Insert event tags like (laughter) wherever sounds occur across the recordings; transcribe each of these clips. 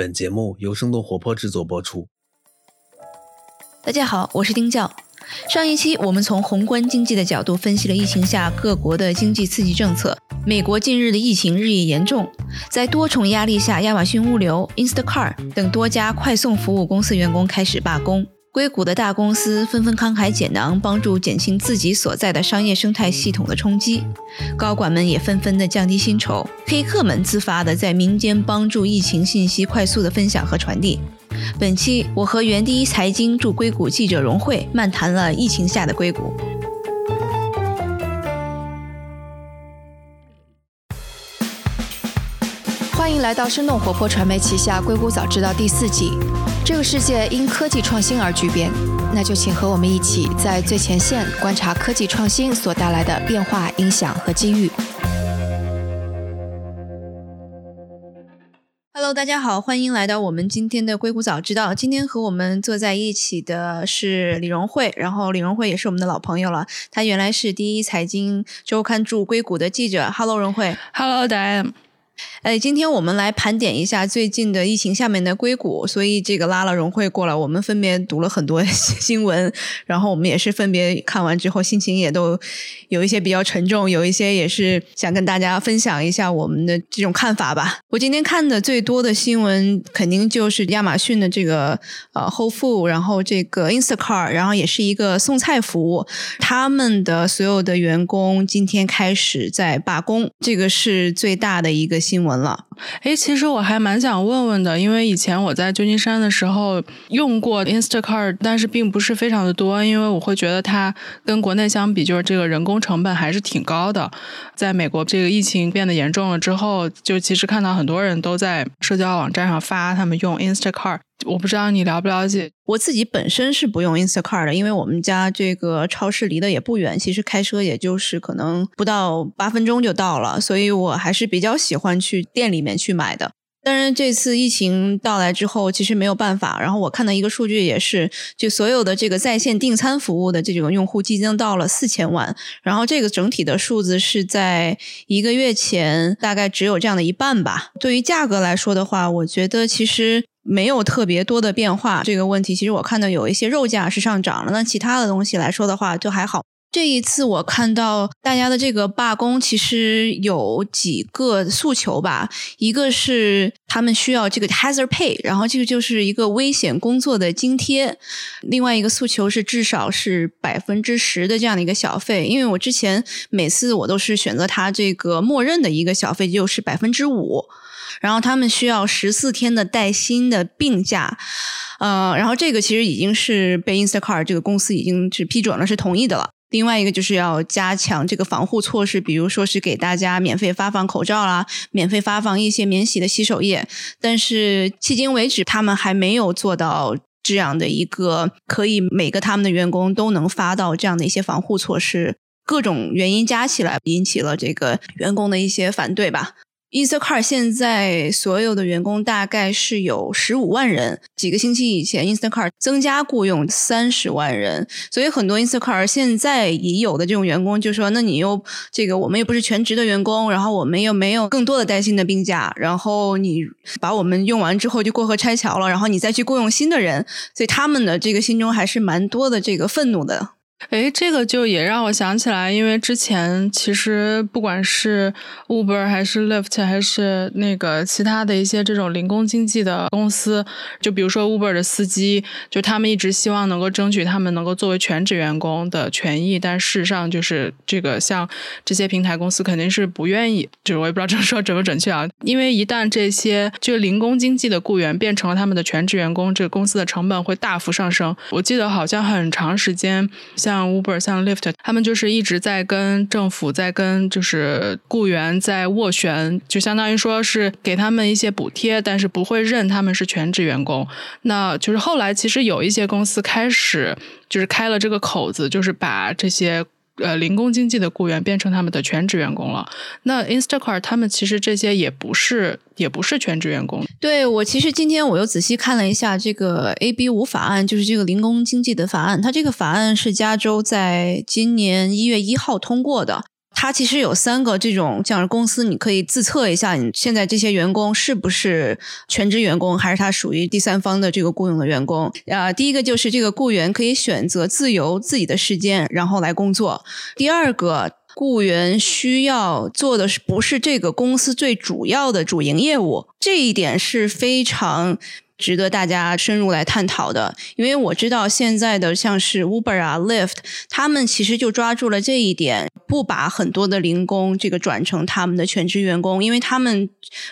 本节目由生动活泼制作播出。大家好，我是丁教。上一期我们从宏观经济的角度分析了疫情下各国的经济刺激政策。美国近日的疫情日益严重，在多重压力下，亚马逊物流、Instacart 等多家快送服务公司员工开始罢工。硅谷的大公司纷纷慷慨解囊，帮助减轻自己所在的商业生态系统的冲击。高管们也纷纷的降低薪酬，黑客们自发的在民间帮助疫情信息快速的分享和传递。本期我和原第一财经驻硅谷记者荣慧漫谈了疫情下的硅谷。迎来到生动活泼传媒旗下《硅谷早知道》第四季。这个世界因科技创新而巨变，那就请和我们一起在最前线观察科技创新所带来的变化、影响和机遇。Hello，大家好，欢迎来到我们今天的硅谷早知道。今天和我们坐在一起的是李荣慧，然后李荣慧也是我们的老朋友了。他原来是第一财经周刊驻硅谷的记者。Hello，荣慧。Hello，大家。哎，今天我们来盘点一下最近的疫情下面的硅谷，所以这个拉了荣慧过来，我们分别读了很多 (laughs) 新闻，然后我们也是分别看完之后，心情也都有一些比较沉重，有一些也是想跟大家分享一下我们的这种看法吧。我今天看的最多的新闻，肯定就是亚马逊的这个呃 Whole Food，然后这个 Instacart，然后也是一个送菜服务，他们的所有的员工今天开始在罢工，这个是最大的一个新闻。闻了。哎，其实我还蛮想问问的，因为以前我在旧金山的时候用过 Instacart，但是并不是非常的多，因为我会觉得它跟国内相比，就是这个人工成本还是挺高的。在美国这个疫情变得严重了之后，就其实看到很多人都在社交网站上发他们用 Instacart。我不知道你了不了解，我自己本身是不用 Instacart 的，因为我们家这个超市离得也不远，其实开车也就是可能不到八分钟就到了，所以我还是比较喜欢去店里面去买的。当然这次疫情到来之后，其实没有办法。然后我看到一个数据也是，就所有的这个在线订餐服务的这种用户激增到了四千万，然后这个整体的数字是在一个月前大概只有这样的一半吧。对于价格来说的话，我觉得其实。没有特别多的变化，这个问题其实我看到有一些肉价是上涨了，那其他的东西来说的话就还好。这一次我看到大家的这个罢工，其实有几个诉求吧，一个是他们需要这个 hazard pay，然后这个就是一个危险工作的津贴；另外一个诉求是至少是百分之十的这样的一个小费，因为我之前每次我都是选择他这个默认的一个小费就是百分之五。然后他们需要十四天的带薪的病假，呃，然后这个其实已经是被 Instacart 这个公司已经是批准了，是同意的了。另外一个就是要加强这个防护措施，比如说是给大家免费发放口罩啦，免费发放一些免洗的洗手液。但是迄今为止，他们还没有做到这样的一个可以每个他们的员工都能发到这样的一些防护措施。各种原因加起来，引起了这个员工的一些反对吧。Instacart 现在所有的员工大概是有十五万人。几个星期以前，Instacart 增加雇佣三十万人，所以很多 Instacart 现在已有的这种员工就说：“那你又这个我们又不是全职的员工，然后我们又没有更多的带薪的病假，然后你把我们用完之后就过河拆桥了，然后你再去雇佣新的人，所以他们的这个心中还是蛮多的这个愤怒的。”哎，这个就也让我想起来，因为之前其实不管是 Uber 还是 Lyft 还是那个其他的一些这种零工经济的公司，就比如说 Uber 的司机，就他们一直希望能够争取他们能够作为全职员工的权益，但事实上就是这个像这些平台公司肯定是不愿意，就是我也不知道这么说准不准确啊，因为一旦这些就零工经济的雇员变成了他们的全职员工，这个公司的成本会大幅上升。我记得好像很长时间像。像 Uber、像 Lyft，他们就是一直在跟政府在跟就是雇员在斡旋，就相当于说是给他们一些补贴，但是不会认他们是全职员工。那就是后来其实有一些公司开始就是开了这个口子，就是把这些。呃，零工经济的雇员变成他们的全职员工了。那 Instacart 他们其实这些也不是，也不是全职员工。对我，其实今天我又仔细看了一下这个 AB 五法案，就是这个零工经济的法案。它这个法案是加州在今年一月一号通过的。它其实有三个这种这样的公司，你可以自测一下，你现在这些员工是不是全职员工，还是他属于第三方的这个雇佣的员工？啊，第一个就是这个雇员可以选择自由自己的时间，然后来工作。第二个，雇员需要做的是不是这个公司最主要的主营业务？这一点是非常。值得大家深入来探讨的，因为我知道现在的像是 Uber 啊、Lyft，他们其实就抓住了这一点，不把很多的零工这个转成他们的全职员工，因为他们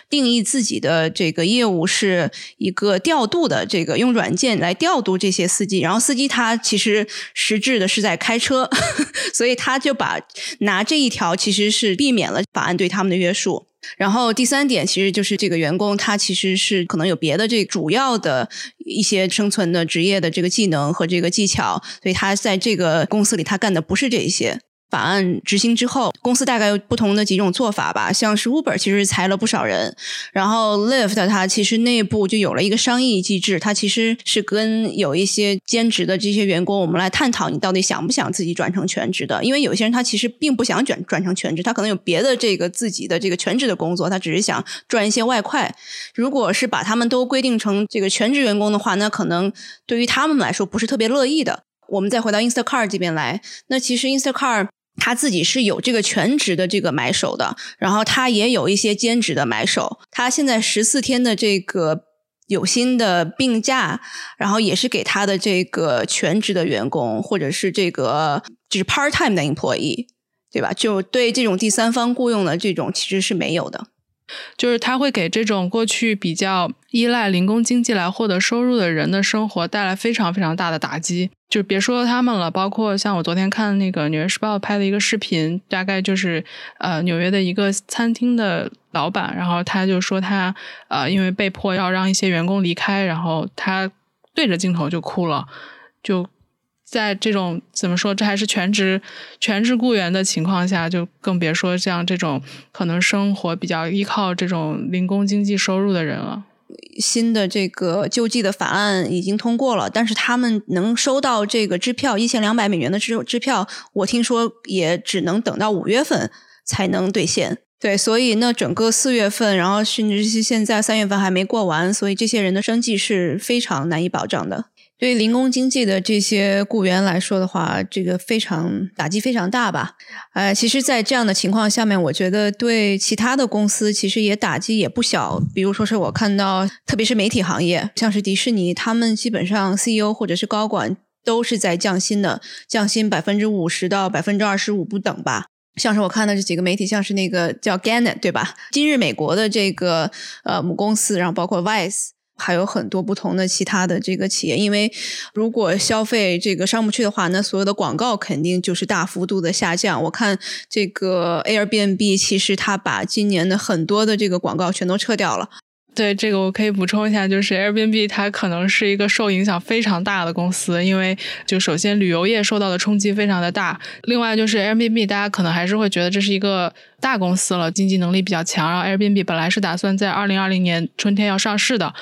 定义自己的这个业务是一个调度的，这个用软件来调度这些司机，然后司机他其实实质的是在开车，(laughs) 所以他就把拿这一条其实是避免了法案对他们的约束。然后第三点，其实就是这个员工他其实是可能有别的这主要的一些生存的职业的这个技能和这个技巧，所以他在这个公司里他干的不是这些。法案执行之后，公司大概有不同的几种做法吧。像是 Uber 其实裁了不少人，然后 Lyft 它其实内部就有了一个商议机制，它其实是跟有一些兼职的这些员工，我们来探讨你到底想不想自己转成全职的。因为有些人他其实并不想转转成全职，他可能有别的这个自己的这个全职的工作，他只是想赚一些外快。如果是把他们都规定成这个全职员工的话，那可能对于他们来说不是特别乐意的。我们再回到 Instacart 这边来，那其实 Instacart。他自己是有这个全职的这个买手的，然后他也有一些兼职的买手。他现在十四天的这个有薪的病假，然后也是给他的这个全职的员工，或者是这个就是 part time 的 employee，对吧？就对这种第三方雇佣的这种其实是没有的。就是他会给这种过去比较依赖零工经济来获得收入的人的生活带来非常非常大的打击。就别说他们了，包括像我昨天看那个《纽约时报》拍的一个视频，大概就是呃纽约的一个餐厅的老板，然后他就说他呃因为被迫要让一些员工离开，然后他对着镜头就哭了，就。在这种怎么说，这还是全职全职雇员的情况下，就更别说像这种可能生活比较依靠这种零工经济收入的人了。新的这个救济的法案已经通过了，但是他们能收到这个支票一千两百美元的支支票，我听说也只能等到五月份才能兑现。对，所以那整个四月份，然后甚至是现在三月份还没过完，所以这些人的生计是非常难以保障的。对于零工经济的这些雇员来说的话，这个非常打击非常大吧？呃，其实，在这样的情况下面，我觉得对其他的公司其实也打击也不小。比如说是我看到，特别是媒体行业，像是迪士尼，他们基本上 CEO 或者是高管都是在降薪的，降薪百分之五十到百分之二十五不等吧。像是我看的这几个媒体，像是那个叫 Gannet 对吧？今日美国的这个呃母公司，然后包括 Vice。还有很多不同的其他的这个企业，因为如果消费这个上不去的话，那所有的广告肯定就是大幅度的下降。我看这个 Airbnb 其实它把今年的很多的这个广告全都撤掉了。对这个我可以补充一下，就是 Airbnb 它可能是一个受影响非常大的公司，因为就首先旅游业受到的冲击非常的大，另外就是 Airbnb 大家可能还是会觉得这是一个大公司了，经济能力比较强。然后 Airbnb 本来是打算在二零二零年春天要上市的，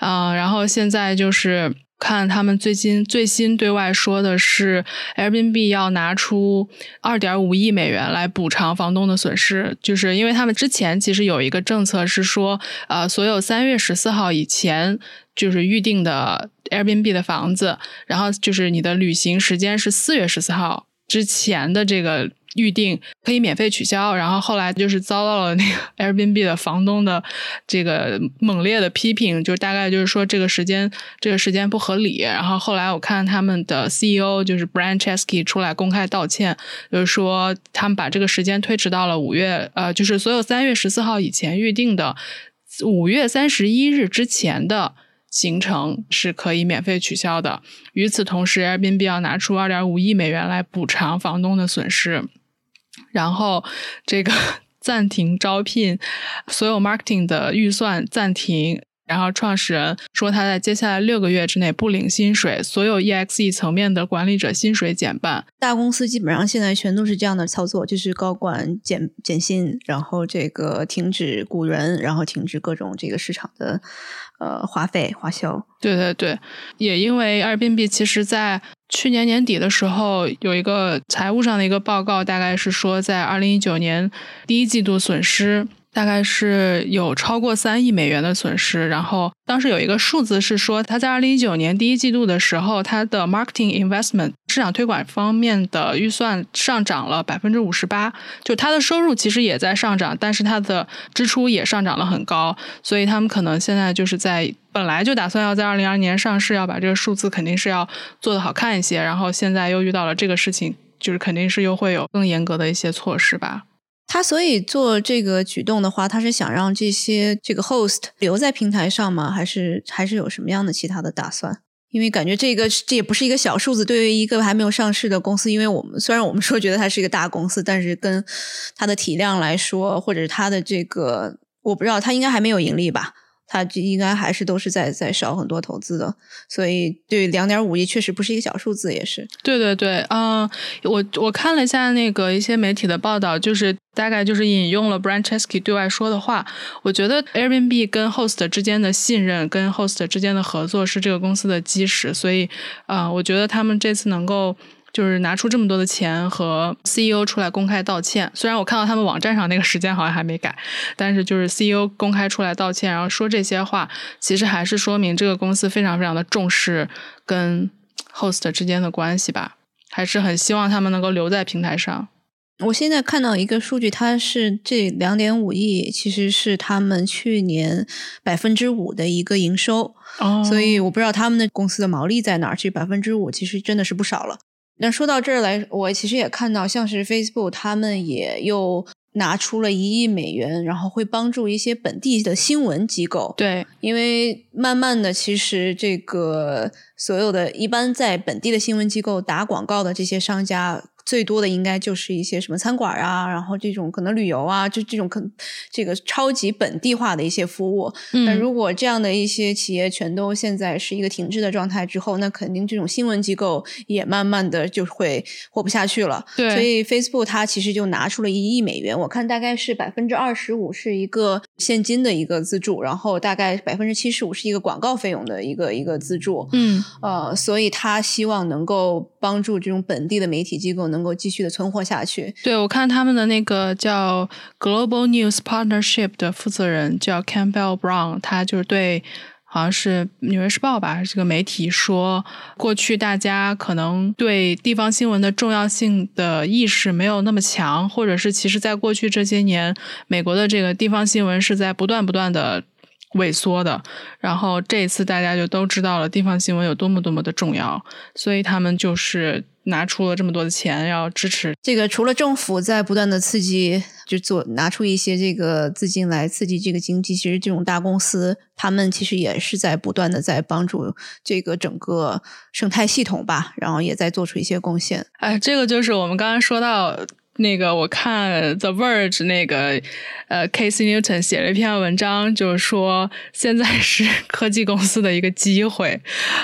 啊，然后现在就是。看他们最近最新对外说的是，Airbnb 要拿出二点五亿美元来补偿房东的损失，就是因为他们之前其实有一个政策是说，呃，所有三月十四号以前就是预定的 Airbnb 的房子，然后就是你的旅行时间是四月十四号之前的这个。预定可以免费取消，然后后来就是遭到了那个 (laughs) Airbnb 的房东的这个猛烈的批评，就是大概就是说这个时间这个时间不合理。然后后来我看他们的 CEO 就是 Brian Chesky 出来公开道歉，就是说他们把这个时间推迟到了五月，呃，就是所有三月十四号以前预定的五月三十一日之前的行程是可以免费取消的。与此同时，Airbnb 要拿出二点五亿美元来补偿房东的损失。然后，这个 (laughs) 暂停招聘，所有 marketing 的预算暂停。然后创始人说他在接下来六个月之内不领薪水，所有 EXE 层面的管理者薪水减半。大公司基本上现在全都是这样的操作，就是高管减减薪，然后这个停止雇人，然后停止各种这个市场的呃花费花销。对对对，也因为 Airbnb 其实在去年年底的时候，有一个财务上的一个报告，大概是说在二零一九年第一季度损失。大概是有超过三亿美元的损失，然后当时有一个数字是说，他在二零一九年第一季度的时候，他的 marketing investment 市场推广方面的预算上涨了百分之五十八，就他的收入其实也在上涨，但是他的支出也上涨了很高，所以他们可能现在就是在本来就打算要在二零二年上市，要把这个数字肯定是要做的好看一些，然后现在又遇到了这个事情，就是肯定是又会有更严格的一些措施吧。他所以做这个举动的话，他是想让这些这个 host 留在平台上吗？还是还是有什么样的其他的打算？因为感觉这个这也不是一个小数字，对于一个还没有上市的公司，因为我们虽然我们说觉得它是一个大公司，但是跟它的体量来说，或者是它的这个，我不知道它应该还没有盈利吧。它应该还是都是在在少很多投资的，所以对两点五亿确实不是一个小数字，也是。对对对，嗯，我我看了一下那个一些媒体的报道，就是大概就是引用了 Brancheski 对外说的话。我觉得 Airbnb 跟 Host 之间的信任，跟 Host 之间的合作是这个公司的基石，所以啊，我觉得他们这次能够。就是拿出这么多的钱和 CEO 出来公开道歉，虽然我看到他们网站上那个时间好像还没改，但是就是 CEO 公开出来道歉，然后说这些话，其实还是说明这个公司非常非常的重视跟 host 之间的关系吧，还是很希望他们能够留在平台上。我现在看到一个数据，它是这两点五亿，其实是他们去年百分之五的一个营收，哦，所以我不知道他们的公司的毛利在哪儿，这百分之五其实真的是不少了。那说到这儿来，我其实也看到，像是 Facebook 他们也又拿出了一亿美元，然后会帮助一些本地的新闻机构。对，因为慢慢的，其实这个所有的一般在本地的新闻机构打广告的这些商家。最多的应该就是一些什么餐馆啊，然后这种可能旅游啊，就这种可这个超级本地化的一些服务。那如果这样的一些企业全都现在是一个停滞的状态之后，那肯定这种新闻机构也慢慢的就会活不下去了。对，所以 Facebook 它其实就拿出了一亿美元，我看大概是百分之二十五是一个现金的一个资助，然后大概百分之七十五是一个广告费用的一个一个资助。嗯，呃，所以他希望能够帮助这种本地的媒体机构能。能够继续的存活下去。对，我看他们的那个叫 Global News Partnership 的负责人叫 Campbell Brown，他就是对，好像是《纽约时报》吧，这个媒体说，过去大家可能对地方新闻的重要性的意识没有那么强，或者是其实在过去这些年，美国的这个地方新闻是在不断不断的。萎缩的，然后这一次大家就都知道了地方新闻有多么多么的重要，所以他们就是拿出了这么多的钱要支持这个。除了政府在不断的刺激，就做拿出一些这个资金来刺激这个经济，其实这种大公司他们其实也是在不断的在帮助这个整个生态系统吧，然后也在做出一些贡献。哎，这个就是我们刚刚说到。那个我看 The Verge 那个呃 Casey Newton 写了一篇文章，就是说现在是科技公司的一个机会，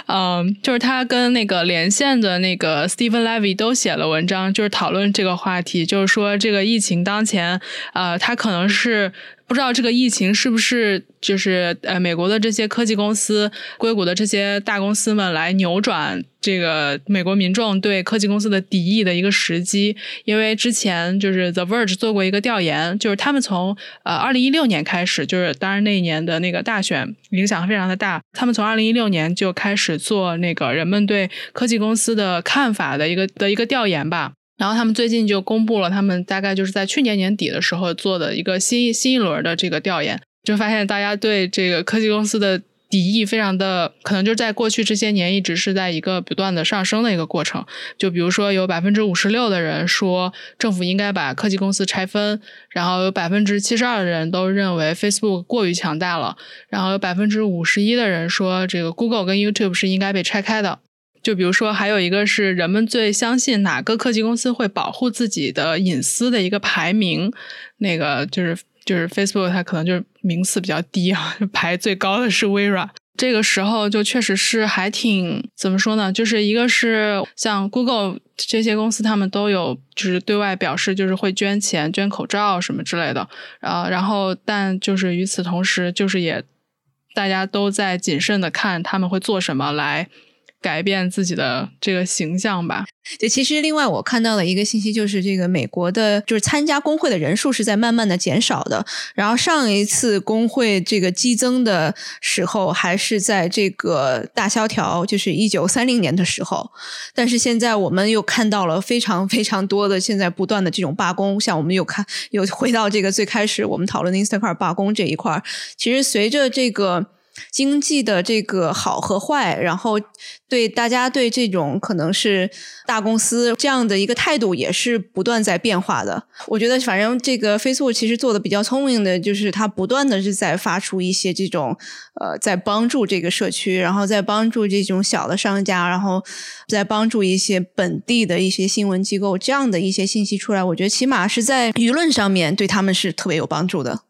嗯，就是他跟那个连线的那个 Stephen Levy 都写了文章，就是讨论这个话题，就是说这个疫情当前，呃，他可能是。不知道这个疫情是不是就是呃美国的这些科技公司、硅谷的这些大公司们来扭转这个美国民众对科技公司的敌意的一个时机？因为之前就是 The Verge 做过一个调研，就是他们从呃二零一六年开始，就是当然那一年的那个大选影响非常的大，他们从二零一六年就开始做那个人们对科技公司的看法的一个的一个调研吧。然后他们最近就公布了，他们大概就是在去年年底的时候做的一个新新一轮的这个调研，就发现大家对这个科技公司的敌意非常的，可能就在过去这些年一直是在一个不断的上升的一个过程。就比如说，有百分之五十六的人说政府应该把科技公司拆分，然后有百分之七十二的人都认为 Facebook 过于强大了，然后有百分之五十一的人说这个 Google 跟 YouTube 是应该被拆开的。就比如说，还有一个是人们最相信哪个科技公司会保护自己的隐私的一个排名，那个就是就是 Facebook，它可能就是名次比较低啊，(laughs) 排最高的是微软。这个时候就确实是还挺怎么说呢？就是一个是像 Google 这些公司，他们都有就是对外表示就是会捐钱、捐口罩什么之类的，啊，然后但就是与此同时，就是也大家都在谨慎的看他们会做什么来。改变自己的这个形象吧。对，其实另外我看到的一个信息就是，这个美国的，就是参加工会的人数是在慢慢的减少的。然后上一次工会这个激增的时候，还是在这个大萧条，就是一九三零年的时候。但是现在我们又看到了非常非常多的现在不断的这种罢工，像我们又看又回到这个最开始我们讨论的 Instacart 罢工这一块儿，其实随着这个。经济的这个好和坏，然后对大家对这种可能是大公司这样的一个态度也是不断在变化的。我觉得，反正这个 Facebook 其实做的比较聪明的，就是它不断的是在发出一些这种呃，在帮助这个社区，然后在帮助这种小的商家，然后在帮助一些本地的一些新闻机构这样的一些信息出来。我觉得起码是在舆论上面对他们是特别有帮助的。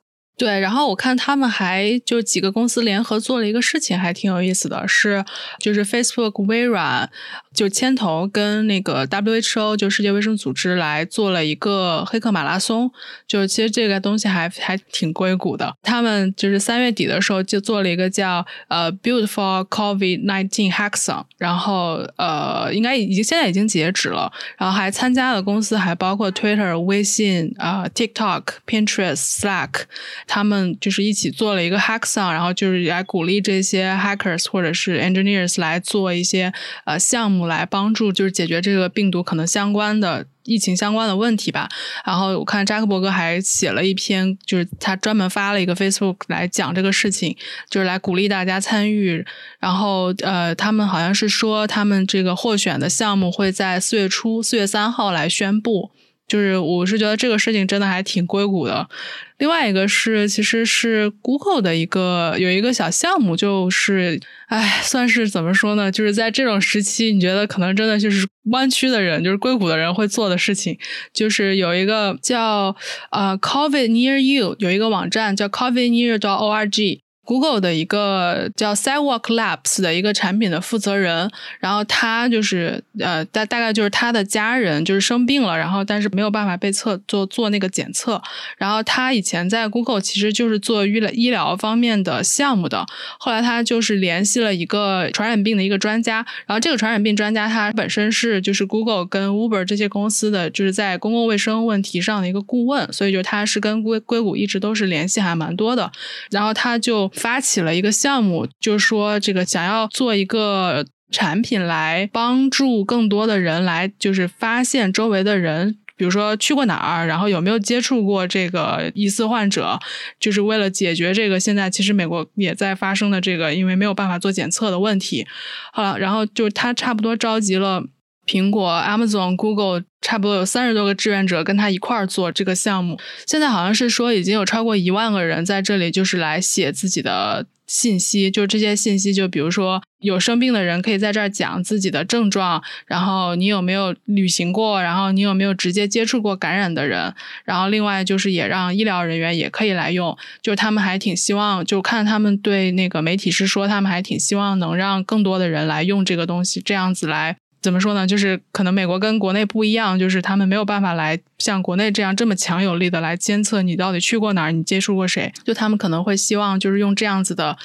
对，然后我看他们还就几个公司联合做了一个事情，还挺有意思的，是就是 Facebook、微软就牵头跟那个 WHO 就世界卫生组织来做了一个黑客马拉松，就其实这个东西还还挺硅谷的。他们就是三月底的时候就做了一个叫呃 Beautiful COVID Nineteen Hackathon，然后呃应该已经现在已经截止了，然后还参加的公司还包括 Twitter、微信啊、TikTok、Pinterest、Slack。他们就是一起做了一个 hackathon，然后就是来鼓励这些 hackers 或者是 engineers 来做一些呃项目来帮助就是解决这个病毒可能相关的疫情相关的问题吧。然后我看扎克伯格还写了一篇，就是他专门发了一个 Facebook 来讲这个事情，就是来鼓励大家参与。然后呃，他们好像是说他们这个获选的项目会在四月初，四月三号来宣布。就是我是觉得这个事情真的还挺硅谷的。另外一个是，其实是 Google 的一个有一个小项目，就是哎，算是怎么说呢？就是在这种时期，你觉得可能真的就是湾区的人，就是硅谷的人会做的事情，就是有一个叫呃 COVID Near You，有一个网站叫 COVID Near 到 org。Google 的一个叫 Sidewalk Labs 的一个产品的负责人，然后他就是呃大大概就是他的家人就是生病了，然后但是没有办法被测做做那个检测，然后他以前在 Google 其实就是做医疗医疗方面的项目的，后来他就是联系了一个传染病的一个专家，然后这个传染病专家他本身是就是 Google 跟 Uber 这些公司的就是在公共卫生问题上的一个顾问，所以就他是跟硅硅谷一直都是联系还蛮多的，然后他就。发起了一个项目，就是说这个想要做一个产品来帮助更多的人来，就是发现周围的人，比如说去过哪儿，然后有没有接触过这个疑似患者，就是为了解决这个现在其实美国也在发生的这个因为没有办法做检测的问题。好了，然后就他差不多召集了。苹果、Amazon、Google 差不多有三十多个志愿者跟他一块儿做这个项目。现在好像是说已经有超过一万个人在这里，就是来写自己的信息。就这些信息，就比如说有生病的人可以在这儿讲自己的症状，然后你有没有旅行过，然后你有没有直接接触过感染的人。然后另外就是也让医疗人员也可以来用。就是他们还挺希望，就看他们对那个媒体是说，他们还挺希望能让更多的人来用这个东西，这样子来。怎么说呢？就是可能美国跟国内不一样，就是他们没有办法来像国内这样这么强有力的来监测你到底去过哪儿，你接触过谁。就他们可能会希望就是用这样子的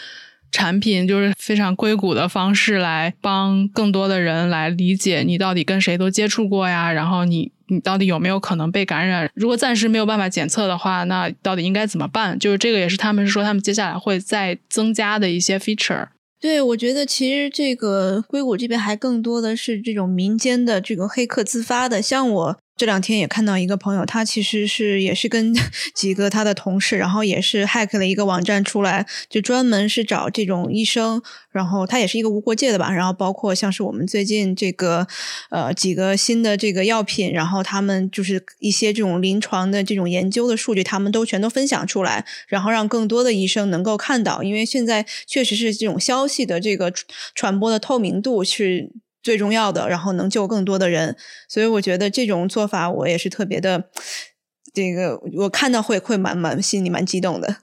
产品，就是非常硅谷的方式来帮更多的人来理解你到底跟谁都接触过呀，然后你你到底有没有可能被感染？如果暂时没有办法检测的话，那到底应该怎么办？就是这个也是他们是说他们接下来会再增加的一些 feature。对，我觉得其实这个硅谷这边还更多的是这种民间的这个黑客自发的，像我。这两天也看到一个朋友，他其实是也是跟 (laughs) 几个他的同事，然后也是 hack 了一个网站出来，就专门是找这种医生，然后他也是一个无国界的吧，然后包括像是我们最近这个呃几个新的这个药品，然后他们就是一些这种临床的这种研究的数据，他们都全都分享出来，然后让更多的医生能够看到，因为现在确实是这种消息的这个传播的透明度是。最重要的，然后能救更多的人，所以我觉得这种做法我也是特别的，这个我看到会会蛮蛮心里蛮激动的。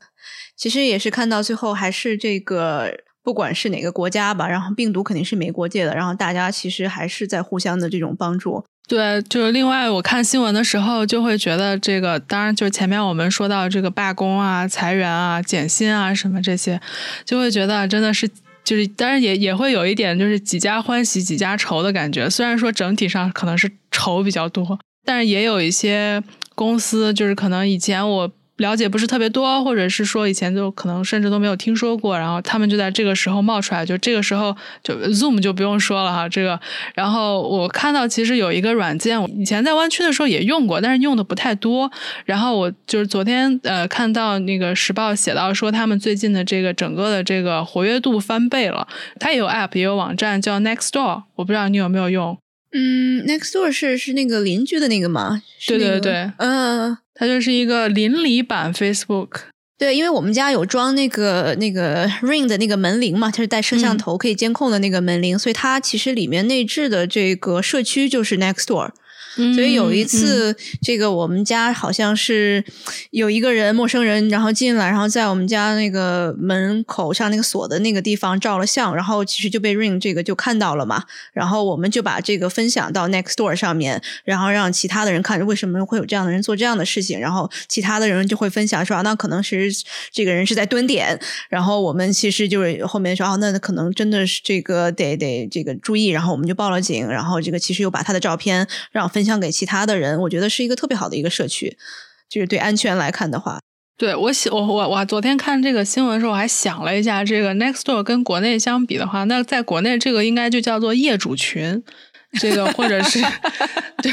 其实也是看到最后还是这个，不管是哪个国家吧，然后病毒肯定是没国界的，然后大家其实还是在互相的这种帮助。对，就是另外我看新闻的时候就会觉得这个，当然就是前面我们说到这个罢工啊、裁员啊、减薪啊什么这些，就会觉得真的是。就是当然也也会有一点就是几家欢喜几家愁的感觉。虽然说整体上可能是愁比较多，但是也有一些公司就是可能以前我。了解不是特别多，或者是说以前就可能甚至都没有听说过，然后他们就在这个时候冒出来，就这个时候就 Zoom 就不用说了哈，这个。然后我看到其实有一个软件，我以前在湾区的时候也用过，但是用的不太多。然后我就是昨天呃看到那个时报写到说他们最近的这个整个的这个活跃度翻倍了。它也有 App 也有网站叫 Nextdoor，我不知道你有没有用。嗯，Nextdoor 是是那个邻居的那个吗？对对对，嗯。它就是一个邻里版 Facebook，对，因为我们家有装那个那个 Ring 的那个门铃嘛，它是带摄像头可以监控的那个门铃，所以它其实里面内置的这个社区就是 Nextdoor。所以有一次，这个我们家好像是有一个人陌生人，然后进来，然后在我们家那个门口上那个锁的那个地方照了相，然后其实就被 Ring 这个就看到了嘛。然后我们就把这个分享到 Nextdoor 上面，然后让其他的人看为什么会有这样的人做这样的事情。然后其他的人就会分享说，那可能是这个人是在蹲点。然后我们其实就是后面说，哦，那可能真的是这个得得这个注意。然后我们就报了警。然后这个其实又把他的照片让分。分享给其他的人，我觉得是一个特别好的一个社区，就是对安全来看的话，对我想我我我昨天看这个新闻的时候，我还想了一下，这个 Nextdoor 跟国内相比的话，那在国内这个应该就叫做业主群，这个或者是 (laughs) 对。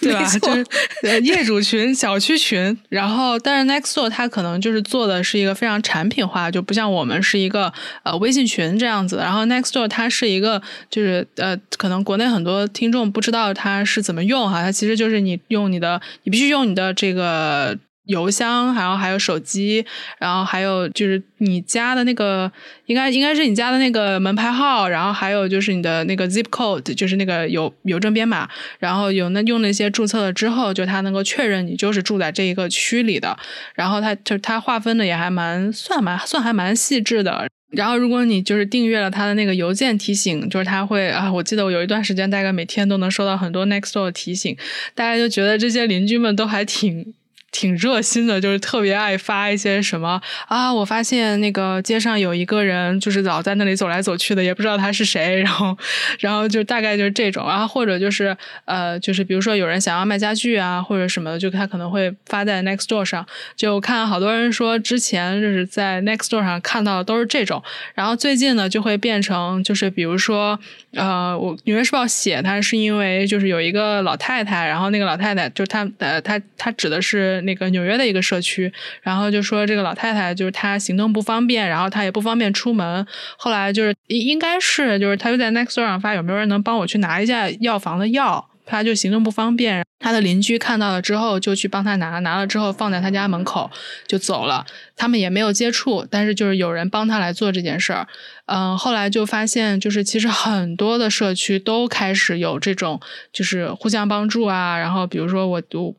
对吧？就是业主群、小区群，然后但是 Nextdoor 它可能就是做的是一个非常产品化，就不像我们是一个呃微信群这样子。然后 Nextdoor 它是一个就是呃，可能国内很多听众不知道它是怎么用哈，它其实就是你用你的，你必须用你的这个。邮箱，然后还有手机，然后还有就是你家的那个，应该应该是你家的那个门牌号，然后还有就是你的那个 zip code，就是那个邮邮政编码，然后有那用那些注册了之后，就它能够确认你就是住在这一个区里的，然后它就它划分的也还蛮算蛮算还蛮细致的，然后如果你就是订阅了它的那个邮件提醒，就是它会啊，我记得我有一段时间大概每天都能收到很多 Nextdoor 的提醒，大家就觉得这些邻居们都还挺。挺热心的，就是特别爱发一些什么啊！我发现那个街上有一个人，就是老在那里走来走去的，也不知道他是谁。然后，然后就大概就是这种，然后或者就是呃，就是比如说有人想要卖家具啊，或者什么的，就他可能会发在 Nextdoor 上。就看好多人说之前就是在 Nextdoor 上看到的都是这种，然后最近呢就会变成就是比如说呃，我《纽约时报》写他是因为就是有一个老太太，然后那个老太太就他呃他他指的是。那个纽约的一个社区，然后就说这个老太太就是她行动不方便，然后她也不方便出门。后来就是应该是就是她就在 Nextdoor 上发有没有人能帮我去拿一下药房的药，她就行动不方便。她的邻居看到了之后就去帮她拿，拿了之后放在她家门口就走了。他们也没有接触，但是就是有人帮她来做这件事儿。嗯，后来就发现就是其实很多的社区都开始有这种就是互相帮助啊。然后比如说我我。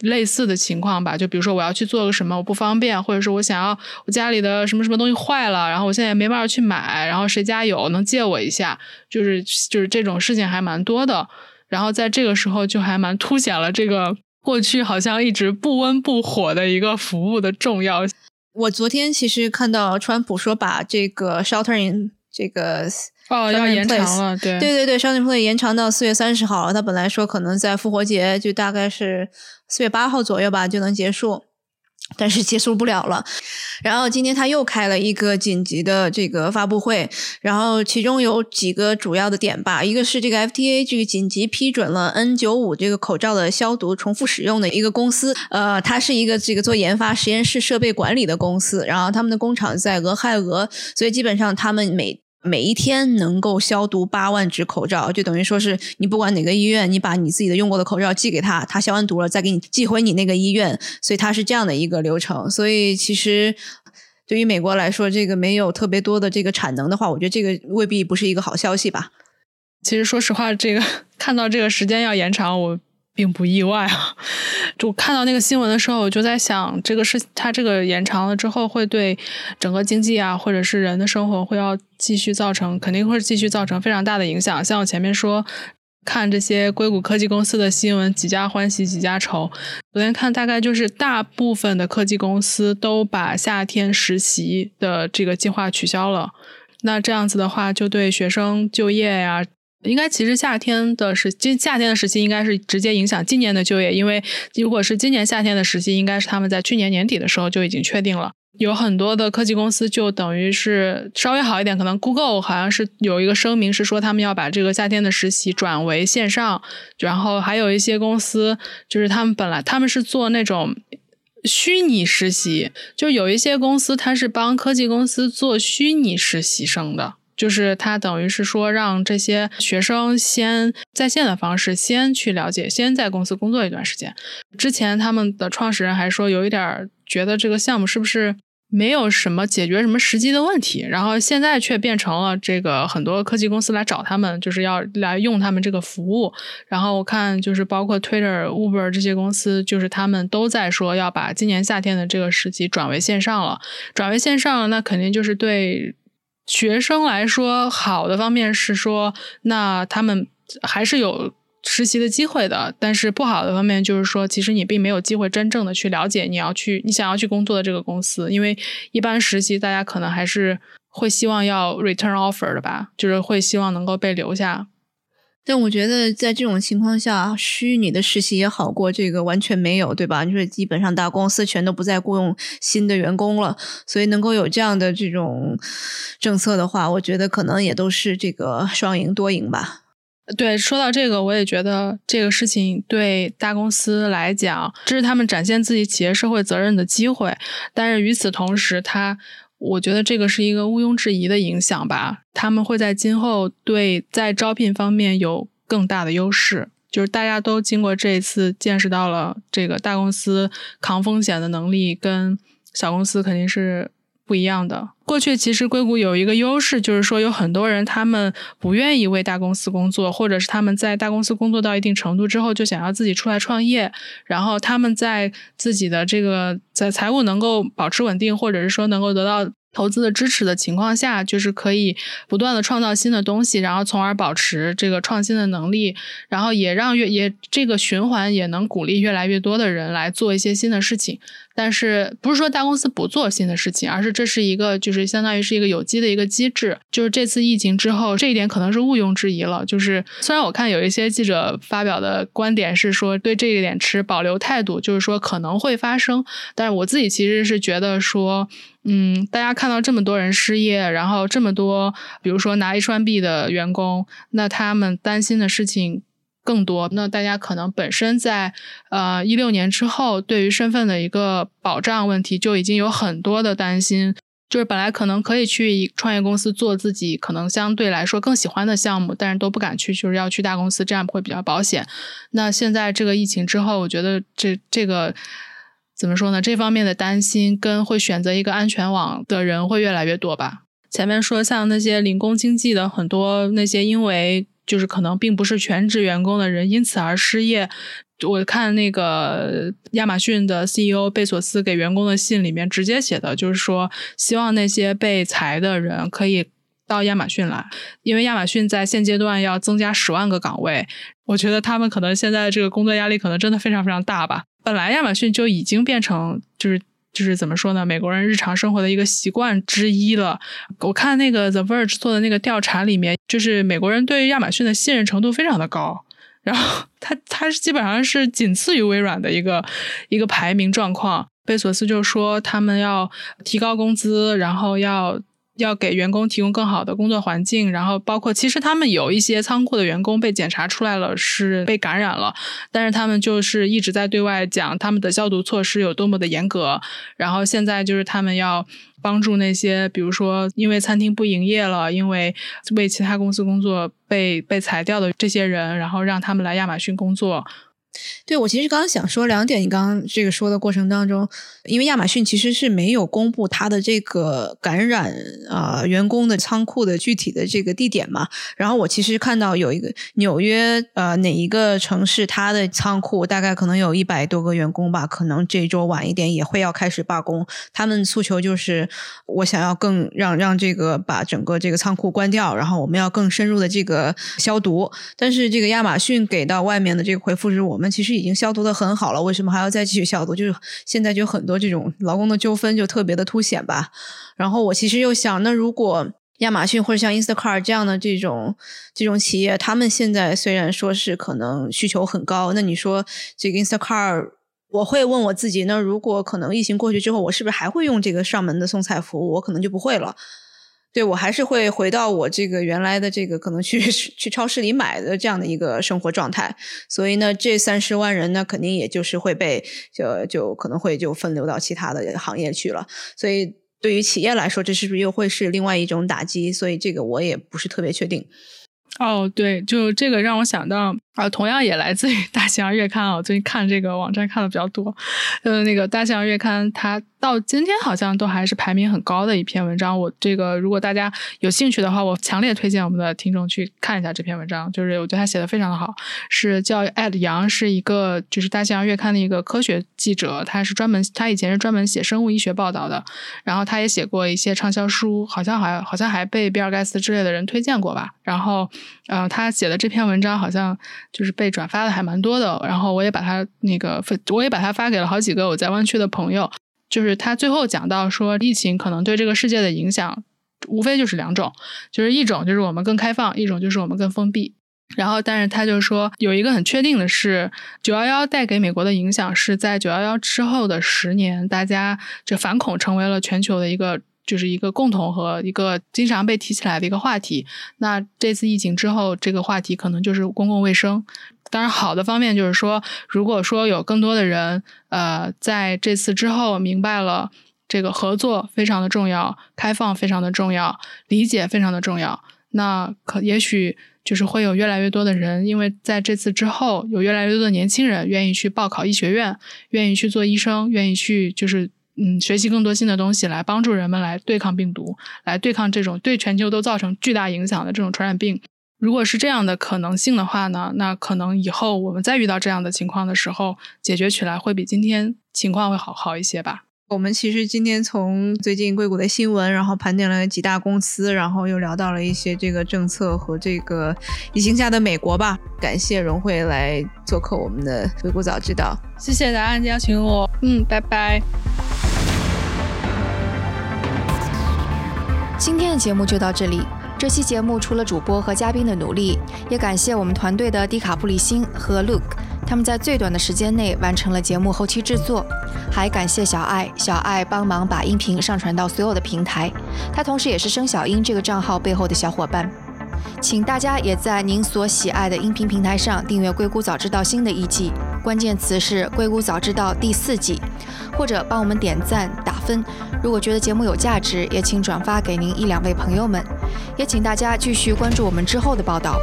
类似的情况吧，就比如说我要去做个什么，我不方便，或者是我想要我家里的什么什么东西坏了，然后我现在也没办法去买，然后谁家有能借我一下，就是就是这种事情还蛮多的。然后在这个时候就还蛮凸显了这个过去好像一直不温不火的一个服务的重要。我昨天其实看到川普说把这个 sheltering 这个。哦，要延长了，对对对对，Shelter Play 延长到四月三十号了。他本来说可能在复活节就大概是四月八号左右吧就能结束，但是结束不了了。然后今天他又开了一个紧急的这个发布会，然后其中有几个主要的点吧，一个是这个 FTA 这个紧急批准了 N 九五这个口罩的消毒重复使用的一个公司，呃，它是一个这个做研发实验室设备管理的公司，然后他们的工厂在俄亥俄，所以基本上他们每每一天能够消毒八万只口罩，就等于说是你不管哪个医院，你把你自己的用过的口罩寄给他，他消完毒了再给你寄回你那个医院，所以它是这样的一个流程。所以其实对于美国来说，这个没有特别多的这个产能的话，我觉得这个未必不是一个好消息吧。其实说实话，这个 (laughs) 看到这个时间要延长，我。并不意外啊！就看到那个新闻的时候，我就在想，这个是它这个延长了之后，会对整个经济啊，或者是人的生活，会要继续造成，肯定会继续造成非常大的影响。像我前面说，看这些硅谷科技公司的新闻，几家欢喜几家愁。昨天看大概就是大部分的科技公司都把夏天实习的这个计划取消了。那这样子的话，就对学生就业呀，应该其实夏天的实今夏天的实习应该是直接影响今年的就业，因为如果是今年夏天的实习，应该是他们在去年年底的时候就已经确定了。有很多的科技公司就等于是稍微好一点，可能 Google 好像是有一个声明是说他们要把这个夏天的实习转为线上，然后还有一些公司就是他们本来他们是做那种虚拟实习，就有一些公司它是帮科技公司做虚拟实习生的，就是它等于是说让这些学生先在线的方式先去了解，先在公司工作一段时间。之前他们的创始人还说有一点觉得这个项目是不是？没有什么解决什么实际的问题，然后现在却变成了这个很多科技公司来找他们，就是要来用他们这个服务。然后我看就是包括 Twitter、Uber 这些公司，就是他们都在说要把今年夏天的这个时期转为线上了。转为线上了，那肯定就是对学生来说好的方面是说，那他们还是有。实习的机会的，但是不好的方面就是说，其实你并没有机会真正的去了解你要去你想要去工作的这个公司，因为一般实习大家可能还是会希望要 return offer 的吧，就是会希望能够被留下。但我觉得在这种情况下，虚拟的实习也好过这个完全没有，对吧？就是基本上大公司全都不再雇佣新的员工了，所以能够有这样的这种政策的话，我觉得可能也都是这个双赢多赢吧。对，说到这个，我也觉得这个事情对大公司来讲，这是他们展现自己企业社会责任的机会。但是与此同时，他我觉得这个是一个毋庸置疑的影响吧。他们会在今后对在招聘方面有更大的优势，就是大家都经过这一次见识到了这个大公司扛风险的能力，跟小公司肯定是。不一样的。过去其实硅谷有一个优势，就是说有很多人他们不愿意为大公司工作，或者是他们在大公司工作到一定程度之后，就想要自己出来创业。然后他们在自己的这个在财务能够保持稳定，或者是说能够得到。投资的支持的情况下，就是可以不断的创造新的东西，然后从而保持这个创新的能力，然后也让越也这个循环也能鼓励越来越多的人来做一些新的事情。但是不是说大公司不做新的事情，而是这是一个就是相当于是一个有机的一个机制。就是这次疫情之后，这一点可能是毋庸置疑了。就是虽然我看有一些记者发表的观点是说对这一点持保留态度，就是说可能会发生，但是我自己其实是觉得说。嗯，大家看到这么多人失业，然后这么多，比如说拿 H1B 的员工，那他们担心的事情更多。那大家可能本身在呃一六年之后，对于身份的一个保障问题就已经有很多的担心。就是本来可能可以去创业公司做自己可能相对来说更喜欢的项目，但是都不敢去，就是要去大公司，这样会比较保险。那现在这个疫情之后，我觉得这这个。怎么说呢？这方面的担心跟会选择一个安全网的人会越来越多吧。前面说像那些零工经济的很多那些，因为就是可能并不是全职员工的人，因此而失业。我看那个亚马逊的 CEO 贝索斯给员工的信里面直接写的就是说，希望那些被裁的人可以到亚马逊来，因为亚马逊在现阶段要增加十万个岗位。我觉得他们可能现在这个工作压力可能真的非常非常大吧。本来亚马逊就已经变成就是就是怎么说呢？美国人日常生活的一个习惯之一了。我看那个 The Verge 做的那个调查里面，就是美国人对亚马逊的信任程度非常的高。然后他他基本上是仅次于微软的一个一个排名状况。贝索斯就说他们要提高工资，然后要。要给员工提供更好的工作环境，然后包括其实他们有一些仓库的员工被检查出来了是被感染了，但是他们就是一直在对外讲他们的消毒措施有多么的严格。然后现在就是他们要帮助那些比如说因为餐厅不营业了，因为为其他公司工作被被裁掉的这些人，然后让他们来亚马逊工作。对，我其实刚刚想说两点。你刚刚这个说的过程当中，因为亚马逊其实是没有公布它的这个感染啊员工的仓库的具体的这个地点嘛。然后我其实看到有一个纽约呃哪一个城市，它的仓库大概可能有一百多个员工吧，可能这周晚一点也会要开始罢工。他们诉求就是我想要更让让这个把整个这个仓库关掉，然后我们要更深入的这个消毒。但是这个亚马逊给到外面的这个回复是我我们。其实已经消毒的很好了，为什么还要再继续消毒？就是现在就很多这种劳工的纠纷就特别的凸显吧。然后我其实又想，那如果亚马逊或者像 Instacart 这样的这种这种企业，他们现在虽然说是可能需求很高，那你说这个 Instacart，我会问我自己，那如果可能疫情过去之后，我是不是还会用这个上门的送菜服务？我可能就不会了。对，我还是会回到我这个原来的这个可能去去超市里买的这样的一个生活状态，所以呢，这三十万人呢，肯定也就是会被就就可能会就分流到其他的行业去了。所以对于企业来说，这是不是又会是另外一种打击？所以这个我也不是特别确定。哦，对，就这个让我想到啊，同样也来自于 (laughs) 大西洋月刊啊，我最近看这个网站看的比较多，呃，那个大西洋月刊它。到今天好像都还是排名很高的一篇文章。我这个如果大家有兴趣的话，我强烈推荐我们的听众去看一下这篇文章。就是我觉得他写的非常的好，是叫艾德杨，是一个就是大西洋月刊的一个科学记者，他是专门他以前是专门写生物医学报道的，然后他也写过一些畅销书，好像还好像还被比尔盖茨之类的人推荐过吧。然后呃，他写的这篇文章好像就是被转发的还蛮多的。然后我也把他那个我也把他发给了好几个我在湾区的朋友。就是他最后讲到说，疫情可能对这个世界的影响，无非就是两种，就是一种就是我们更开放，一种就是我们更封闭。然后，但是他就说有一个很确定的是，九幺幺带给美国的影响是在九幺幺之后的十年，大家这反恐成为了全球的一个就是一个共同和一个经常被提起来的一个话题。那这次疫情之后，这个话题可能就是公共卫生。当然，好的方面就是说，如果说有更多的人，呃，在这次之后明白了这个合作非常的重要，开放非常的重要，理解非常的重要，那可也许就是会有越来越多的人，因为在这次之后，有越来越多的年轻人愿意去报考医学院，愿意去做医生，愿意去就是嗯学习更多新的东西，来帮助人们来对抗病毒，来对抗这种对全球都造成巨大影响的这种传染病。如果是这样的可能性的话呢，那可能以后我们再遇到这样的情况的时候，解决起来会比今天情况会好好一些吧。我们其实今天从最近硅谷的新闻，然后盘点了几大公司，然后又聊到了一些这个政策和这个疫情下的美国吧。感谢荣慧来做客我们的硅谷早知道，谢谢大家邀请我，嗯，拜拜。今天的节目就到这里。这期节目除了主播和嘉宾的努力，也感谢我们团队的迪卡布里辛和 Luke，他们在最短的时间内完成了节目后期制作。还感谢小爱，小爱帮忙把音频上传到所有的平台，他同时也是声小英这个账号背后的小伙伴。请大家也在您所喜爱的音频平台上订阅《硅谷早知道》新的一季，关键词是《硅谷早知道》第四季，或者帮我们点赞打分。如果觉得节目有价值，也请转发给您一两位朋友们。也请大家继续关注我们之后的报道。